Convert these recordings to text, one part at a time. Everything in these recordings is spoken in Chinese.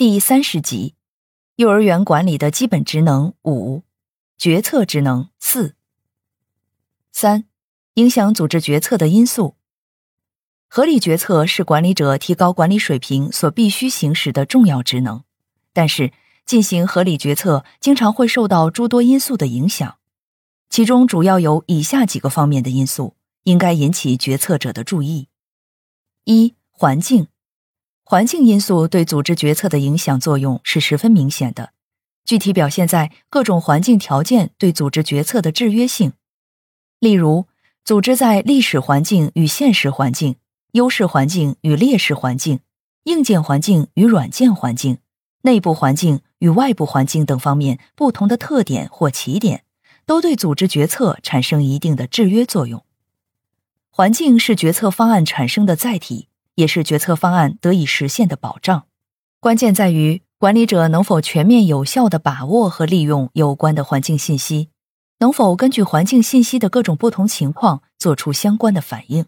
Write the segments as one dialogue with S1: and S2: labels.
S1: 第三十集，幼儿园管理的基本职能五，决策职能四。三，影响组织决策的因素。合理决策是管理者提高管理水平所必须行使的重要职能，但是进行合理决策经常会受到诸多因素的影响，其中主要有以下几个方面的因素应该引起决策者的注意：一、环境。环境因素对组织决策的影响作用是十分明显的，具体表现在各种环境条件对组织决策的制约性。例如，组织在历史环境与现实环境、优势环境与劣势环境、硬件环境与软件环境、内部环境与外部环境等方面不同的特点或起点，都对组织决策产生一定的制约作用。环境是决策方案产生的载体。也是决策方案得以实现的保障。关键在于管理者能否全面有效的把握和利用有关的环境信息，能否根据环境信息的各种不同情况做出相关的反应。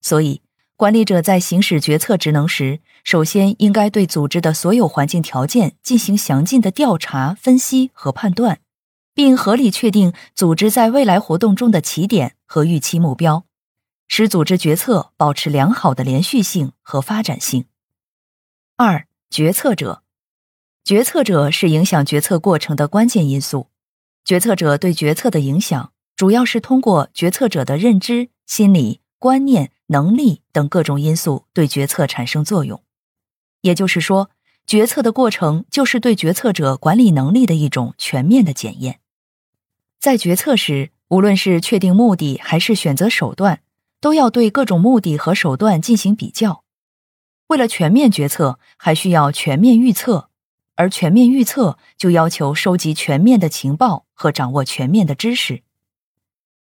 S1: 所以，管理者在行使决策职能时，首先应该对组织的所有环境条件进行详尽的调查、分析和判断，并合理确定组织在未来活动中的起点和预期目标。使组织决策保持良好的连续性和发展性。二、决策者，决策者是影响决策过程的关键因素。决策者对决策的影响，主要是通过决策者的认知、心理、观念、能力等各种因素对决策产生作用。也就是说，决策的过程就是对决策者管理能力的一种全面的检验。在决策时，无论是确定目的还是选择手段。都要对各种目的和手段进行比较。为了全面决策，还需要全面预测，而全面预测就要求收集全面的情报和掌握全面的知识。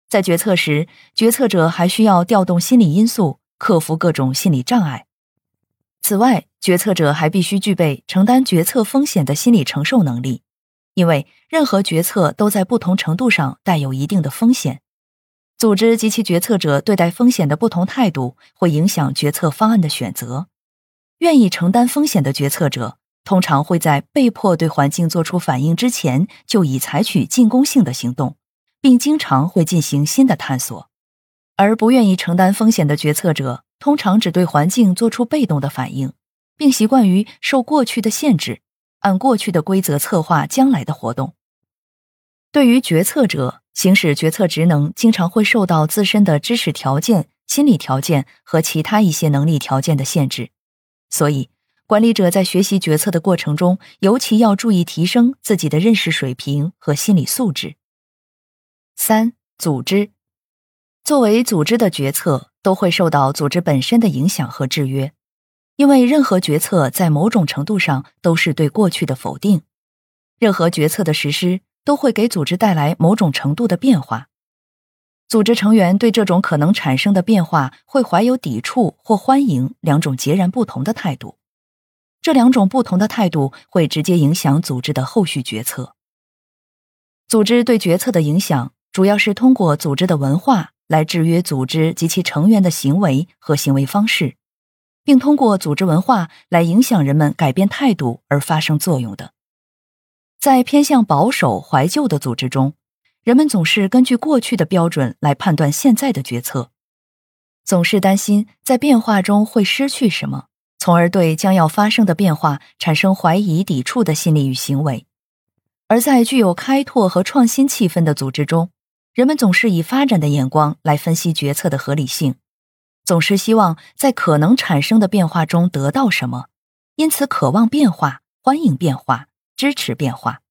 S1: 在决策时，决策者还需要调动心理因素，克服各种心理障碍。此外，决策者还必须具备承担决策风险的心理承受能力，因为任何决策都在不同程度上带有一定的风险。组织及其决策者对待风险的不同态度，会影响决策方案的选择。愿意承担风险的决策者，通常会在被迫对环境做出反应之前，就已采取进攻性的行动，并经常会进行新的探索；而不愿意承担风险的决策者，通常只对环境做出被动的反应，并习惯于受过去的限制，按过去的规则策划将来的活动。对于决策者。行使决策职能，经常会受到自身的知识条件、心理条件和其他一些能力条件的限制，所以管理者在学习决策的过程中，尤其要注意提升自己的认识水平和心理素质。三、组织作为组织的决策，都会受到组织本身的影响和制约，因为任何决策在某种程度上都是对过去的否定，任何决策的实施。都会给组织带来某种程度的变化，组织成员对这种可能产生的变化会怀有抵触或欢迎两种截然不同的态度，这两种不同的态度会直接影响组织的后续决策。组织对决策的影响主要是通过组织的文化来制约组织及其成员的行为和行为方式，并通过组织文化来影响人们改变态度而发生作用的。在偏向保守、怀旧的组织中，人们总是根据过去的标准来判断现在的决策，总是担心在变化中会失去什么，从而对将要发生的变化产生怀疑、抵触的心理与行为。而在具有开拓和创新气氛的组织中，人们总是以发展的眼光来分析决策的合理性，总是希望在可能产生的变化中得到什么，因此渴望变化，欢迎变化。支持变化，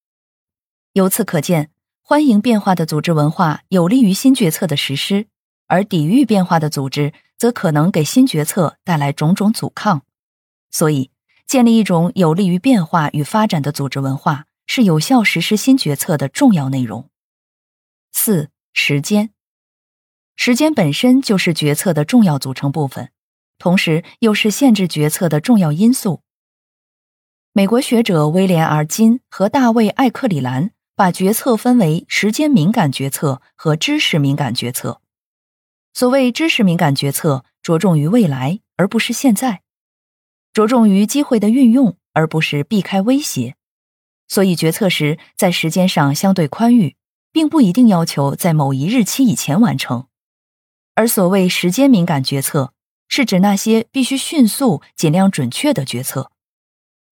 S1: 由此可见，欢迎变化的组织文化有利于新决策的实施，而抵御变化的组织则可能给新决策带来种种阻抗。所以，建立一种有利于变化与发展的组织文化，是有效实施新决策的重要内容。四、时间，时间本身就是决策的重要组成部分，同时又是限制决策的重要因素。美国学者威廉尔金和大卫·艾克里兰把决策分为时间敏感决策和知识敏感决策。所谓知识敏感决策，着重于未来而不是现在，着重于机会的运用而不是避开威胁。所以决策时在时间上相对宽裕，并不一定要求在某一日期以前完成。而所谓时间敏感决策，是指那些必须迅速、尽量准确的决策。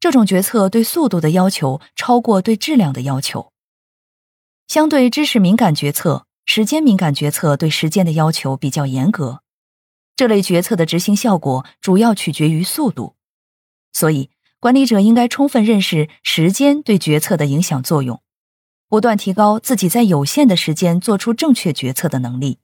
S1: 这种决策对速度的要求超过对质量的要求。相对知识敏感决策，时间敏感决策对时间的要求比较严格。这类决策的执行效果主要取决于速度，所以管理者应该充分认识时间对决策的影响作用，不断提高自己在有限的时间做出正确决策的能力。